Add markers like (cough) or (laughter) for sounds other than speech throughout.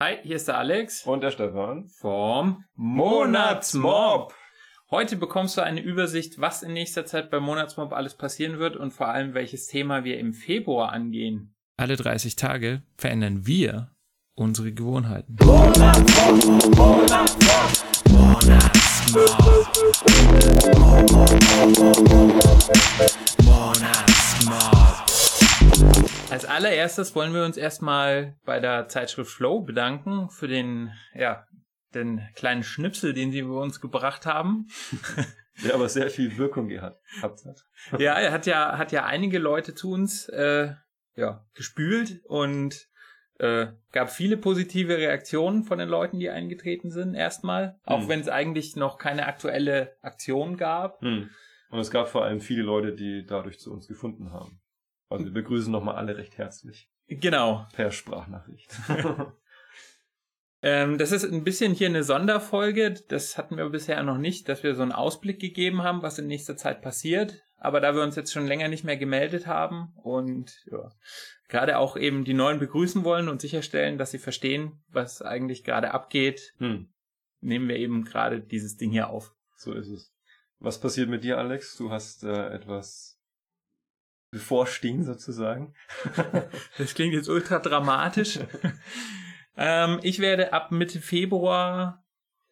Hi, hier ist der Alex Und der Stefan. vom Monatsmob. Heute bekommst du eine Übersicht, was in nächster Zeit beim Monatsmob alles passieren wird und vor allem welches Thema wir im Februar angehen. Alle 30 Tage verändern wir unsere Gewohnheiten. Als allererstes wollen wir uns erstmal bei der Zeitschrift Flow bedanken für den, ja, den kleinen Schnipsel, den sie über uns gebracht haben. (laughs) Der aber sehr viel Wirkung gehabt hat. ja, er hat ja, hat ja einige Leute zu uns äh, ja, gespült und äh, gab viele positive Reaktionen von den Leuten, die eingetreten sind, erstmal. Auch Hm. wenn es eigentlich noch keine aktuelle Aktion gab. Hm. Und es gab vor allem viele Leute, die dadurch zu uns gefunden haben. Also wir begrüßen nochmal alle recht herzlich. Genau. Per Sprachnachricht. (laughs) (laughs) Ähm, das ist ein bisschen hier eine Sonderfolge. Das hatten wir bisher noch nicht, dass wir so einen Ausblick gegeben haben, was in nächster Zeit passiert. Aber da wir uns jetzt schon länger nicht mehr gemeldet haben und ja, gerade auch eben die Neuen begrüßen wollen und sicherstellen, dass sie verstehen, was eigentlich gerade abgeht, hm. nehmen wir eben gerade dieses Ding hier auf. So ist es. Was passiert mit dir, Alex? Du hast äh, etwas bevorstehen sozusagen. (laughs) Das klingt jetzt ultra dramatisch. ähm, ich werde ab Mitte Februar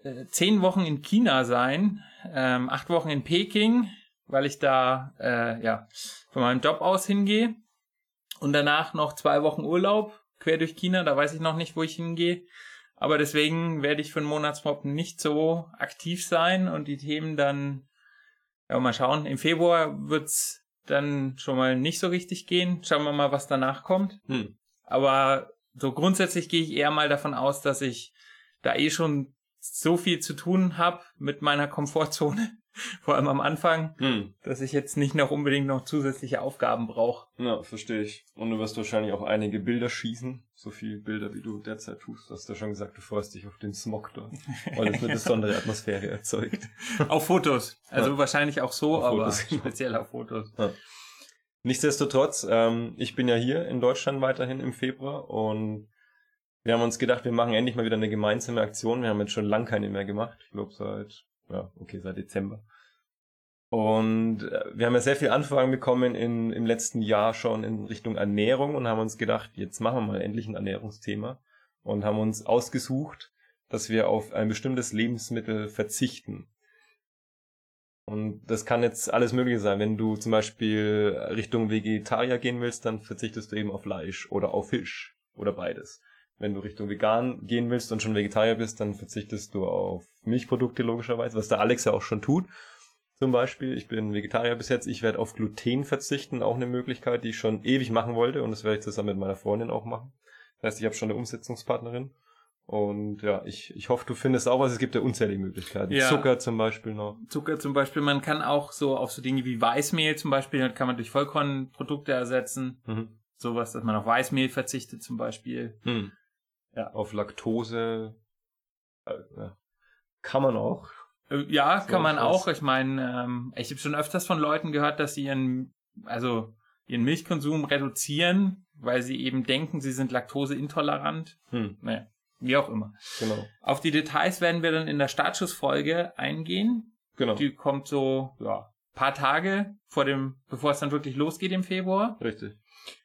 äh, zehn Wochen in China sein, ähm, acht Wochen in Peking, weil ich da äh, ja von meinem Job aus hingehe und danach noch zwei Wochen Urlaub quer durch China. Da weiß ich noch nicht, wo ich hingehe. Aber deswegen werde ich für den Monatsmob nicht so aktiv sein und die Themen dann, ja, mal schauen. Im Februar wird's dann schon mal nicht so richtig gehen. Schauen wir mal, was danach kommt. Hm. Aber so grundsätzlich gehe ich eher mal davon aus, dass ich da eh schon so viel zu tun habe mit meiner Komfortzone, (laughs) vor allem am Anfang, Hm. dass ich jetzt nicht noch unbedingt noch zusätzliche Aufgaben brauche. Ja, verstehe ich. Und du wirst wahrscheinlich auch einige Bilder schießen. So viele Bilder, wie du derzeit tust. Du hast ja schon gesagt, du freust dich auf den Smog dort. (laughs) Weil es eine besondere Atmosphäre erzeugt. Auf Fotos. Also Ja. wahrscheinlich auch so, Auf aber Fotos. (laughs) speziell auf Fotos. Nichtsdestotrotz, ähm, ich bin ja hier in Deutschland weiterhin im Februar und wir haben uns gedacht, wir machen endlich mal wieder eine gemeinsame Aktion. Wir haben jetzt schon lang keine mehr gemacht. Ich glaube seit, ja, okay, seit Dezember. Und äh, wir haben ja sehr viele Anfragen bekommen in, im letzten Jahr schon in Richtung Ernährung und haben uns gedacht, jetzt machen wir mal endlich ein Ernährungsthema und haben uns ausgesucht, dass wir auf ein bestimmtes Lebensmittel verzichten. Und das kann jetzt alles Mögliche sein. Wenn du zum Beispiel Richtung Vegetarier gehen willst, dann verzichtest du eben auf Fleisch oder auf Fisch oder beides. Wenn du Richtung vegan gehen willst und schon Vegetarier bist, dann verzichtest du auf Milchprodukte logischerweise, was der Alex ja auch schon tut. Zum Beispiel, ich bin Vegetarier bis jetzt, ich werde auf Gluten verzichten, auch eine Möglichkeit, die ich schon ewig machen wollte und das werde ich zusammen mit meiner Freundin auch machen. Das heißt, ich habe schon eine Umsetzungspartnerin und ja, ich, ich hoffe, du findest auch was. Es gibt ja unzählige Möglichkeiten. Ja. Zucker zum Beispiel noch. Zucker zum Beispiel, man kann auch so auf so Dinge wie Weißmehl zum Beispiel, das kann man durch Vollkornprodukte ersetzen. Mhm. Sowas, dass man auf Weißmehl verzichtet zum Beispiel. Hm. Ja. Auf Laktose äh, ja. Kann man auch. Äh, Ja, So, kann man auch. Ich meine, ähm, ich habe schon öfters von Leuten gehört, dass sie ihren, also ihren Milchkonsum reduzieren, weil sie eben denken, sie sind laktoseintolerant. Hm, Naja, wie auch immer. genau. Auf die Details werden wir dann in der Startschussfolge eingehen. Genau. Die kommt so, ja, paar Tage vor dem, bevor es dann wirklich losgeht im Februar. Richtig.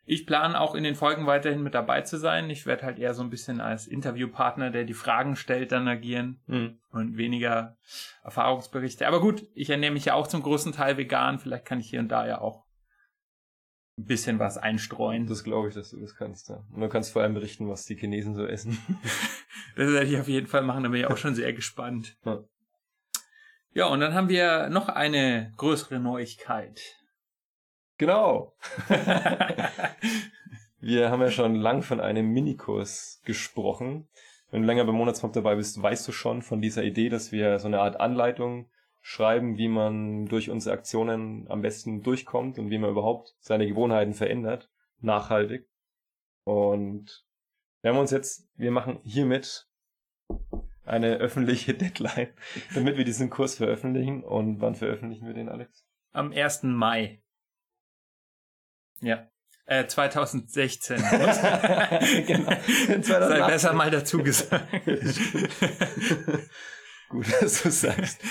Ich plane auch in den Folgen weiterhin mit dabei zu sein. Ich werde halt eher so ein bisschen als Interviewpartner, der die Fragen stellt, dann agieren Hm. und weniger Erfahrungsberichte. Aber gut, ich ernähre mich ja auch zum großen Teil vegan. Vielleicht kann ich hier und da ja auch ein bisschen was einstreuen. Das, Das glaube ich, dass du das kannst. Ja. Und du kannst vor allem berichten, was die Chinesen so essen. (laughs) werde ich auf jeden Fall machen. Da bin ich auch schon sehr gespannt. Ja. Ja, und dann haben wir noch eine größere Neuigkeit. Genau. (laughs) Wir haben ja schon lang von einem Minikurs gesprochen. Wenn du länger beim Monatsmob dabei bist, weißt du schon von dieser Idee, dass wir so eine Art Anleitung schreiben, wie man durch unsere Aktionen am besten durchkommt und wie man überhaupt seine Gewohnheiten verändert, nachhaltig. Und wir haben uns jetzt, wir machen hiermit eine öffentliche (laughs) Deadline, damit wir diesen Kurs veröffentlichen. Und wann veröffentlichen wir den, Alex? Am 1. Mai. Ja. Äh, 2016. (laughs) genau. (laughs) Sei besser mal dazu gesagt. (laughs) Gut, dass du sagst.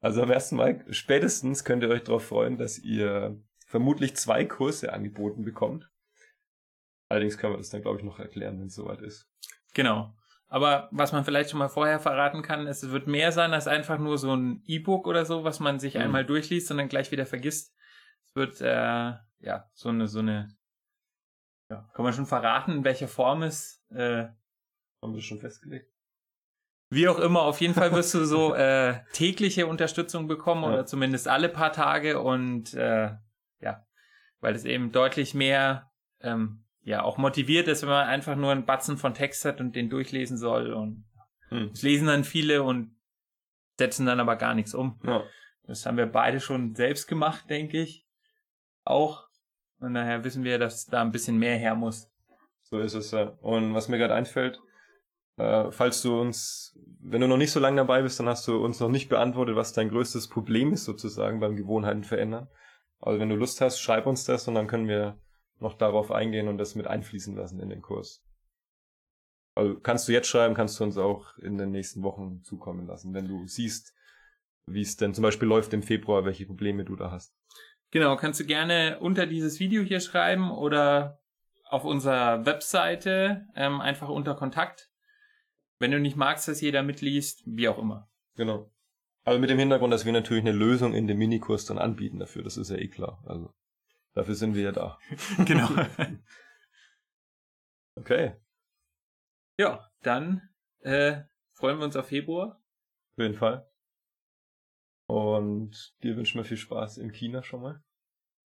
Also am ersten Mal spätestens könnt ihr euch darauf freuen, dass ihr vermutlich zwei Kurse angeboten bekommt. Allerdings können wir das dann, glaube ich, noch erklären, wenn es soweit ist. Genau. Aber was man vielleicht schon mal vorher verraten kann, ist, es wird mehr sein als einfach nur so ein E-Book oder so, was man sich Mhm. einmal durchliest und dann gleich wieder vergisst. Wird äh, ja so eine so eine ja, kann man schon verraten, in welcher Form es äh, Haben wir schon festgelegt? wie auch immer. Auf jeden Fall wirst du so (laughs) äh, tägliche Unterstützung bekommen Ja. oder zumindest alle paar Tage und äh, ja, weil es eben deutlich mehr ähm, ja auch motiviert ist, wenn man einfach nur einen Batzen von Text hat und den durchlesen soll und Hm. das lesen dann viele und setzen dann aber gar nichts um. Ja. Das haben wir beide schon selbst gemacht, denke ich. Auch. Und daher wissen wir, dass da ein bisschen mehr her muss. So ist es ja. Und was mir gerade einfällt, äh, falls du uns, wenn du noch nicht so lange dabei bist, dann hast du uns noch nicht beantwortet, was dein größtes Problem ist sozusagen beim Gewohnheiten verändern. Also wenn du Lust hast, schreib uns das und dann können wir noch darauf eingehen und das mit einfließen lassen in den Kurs. Also kannst du jetzt schreiben, kannst du uns auch in den nächsten Wochen zukommen lassen, wenn du siehst, wie es denn zum Beispiel läuft im Februar, welche Probleme du da hast. Genau, kannst du gerne unter dieses Video hier schreiben oder auf unserer Webseite ähm, einfach unter Kontakt. Wenn du nicht magst, dass jeder mitliest, wie auch immer. Genau. Also mit dem Hintergrund, dass wir natürlich eine Lösung in dem Minikurs dann anbieten dafür, das ist ja eh klar. Also dafür sind wir ja da. (laughs) genau. (laughs) Okay, ja, dann äh, freuen wir uns auf Februar. auf jeden Fall. Und dir wünschen wir viel Spaß in China schon mal.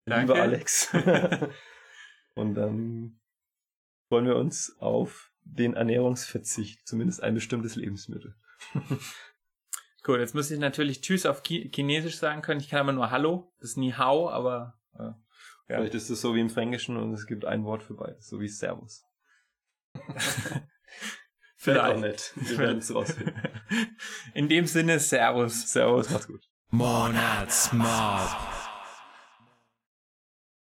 Danke. Lieber Alex. (laughs) Und dann freuen wir uns auf den Ernährungsverzicht, zumindest ein bestimmtes Lebensmittel. (laughs) Cool, jetzt muss ich natürlich Tschüss auf Chi Chinesisch sagen können. Ich kann aber nur Hallo. Das ist Ni Hao, aber äh, ja. Vielleicht ist es so wie im Fränkischen und es gibt ein Wort für beides, so wie Servus. (laughs) Vielleicht auch nicht. Wir werden es rausfinden. In dem Sinne, Servus. Servus, macht's gut. Monatsmob.